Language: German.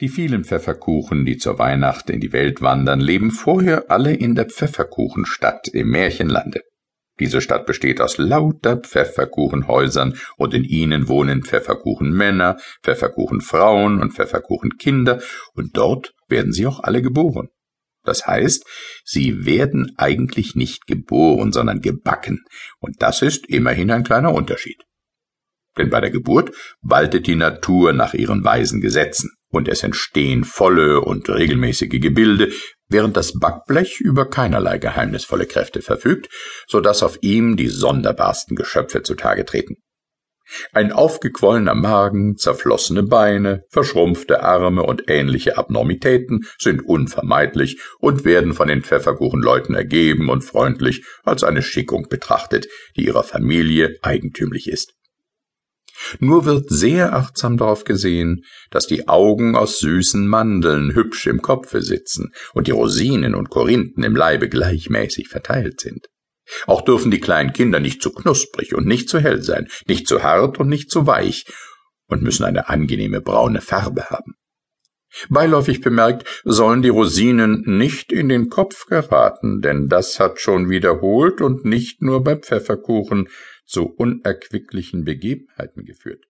Die vielen Pfefferkuchen, die zur Weihnacht in die Welt wandern, leben vorher alle in der Pfefferkuchenstadt im Märchenlande. Diese Stadt besteht aus lauter Pfefferkuchenhäusern und in ihnen wohnen Pfefferkuchenmänner, Pfefferkuchenfrauen und Pfefferkuchenkinder und dort werden sie auch alle geboren. Das heißt, sie werden eigentlich nicht geboren, sondern gebacken, und das ist immerhin ein kleiner Unterschied. Denn bei der Geburt waltet die Natur nach ihren weisen Gesetzen, und es entstehen volle und regelmäßige Gebilde, während das Backblech über keinerlei geheimnisvolle Kräfte verfügt, so dass auf ihm die sonderbarsten Geschöpfe zutage treten. Ein aufgequollener Magen, zerflossene Beine, verschrumpfte Arme und ähnliche Abnormitäten sind unvermeidlich und werden von den Pfefferkuchenleuten ergeben und freundlich als eine Schickung betrachtet, die ihrer Familie eigentümlich ist. Nur wird sehr achtsam darauf gesehen, dass die Augen aus süßen Mandeln hübsch im Kopfe sitzen und die Rosinen und Korinthen im Leibe gleichmäßig verteilt sind. Auch dürfen die kleinen Kinder nicht zu knusprig und nicht zu hell sein, nicht zu hart und nicht zu weich und müssen eine angenehme braune Farbe haben. Beiläufig bemerkt, sollen die Rosinen nicht in den Kopf geraten, denn das hat schon wiederholt und nicht nur bei Pfefferkuchen zu unerquicklichen Begebenheiten geführt.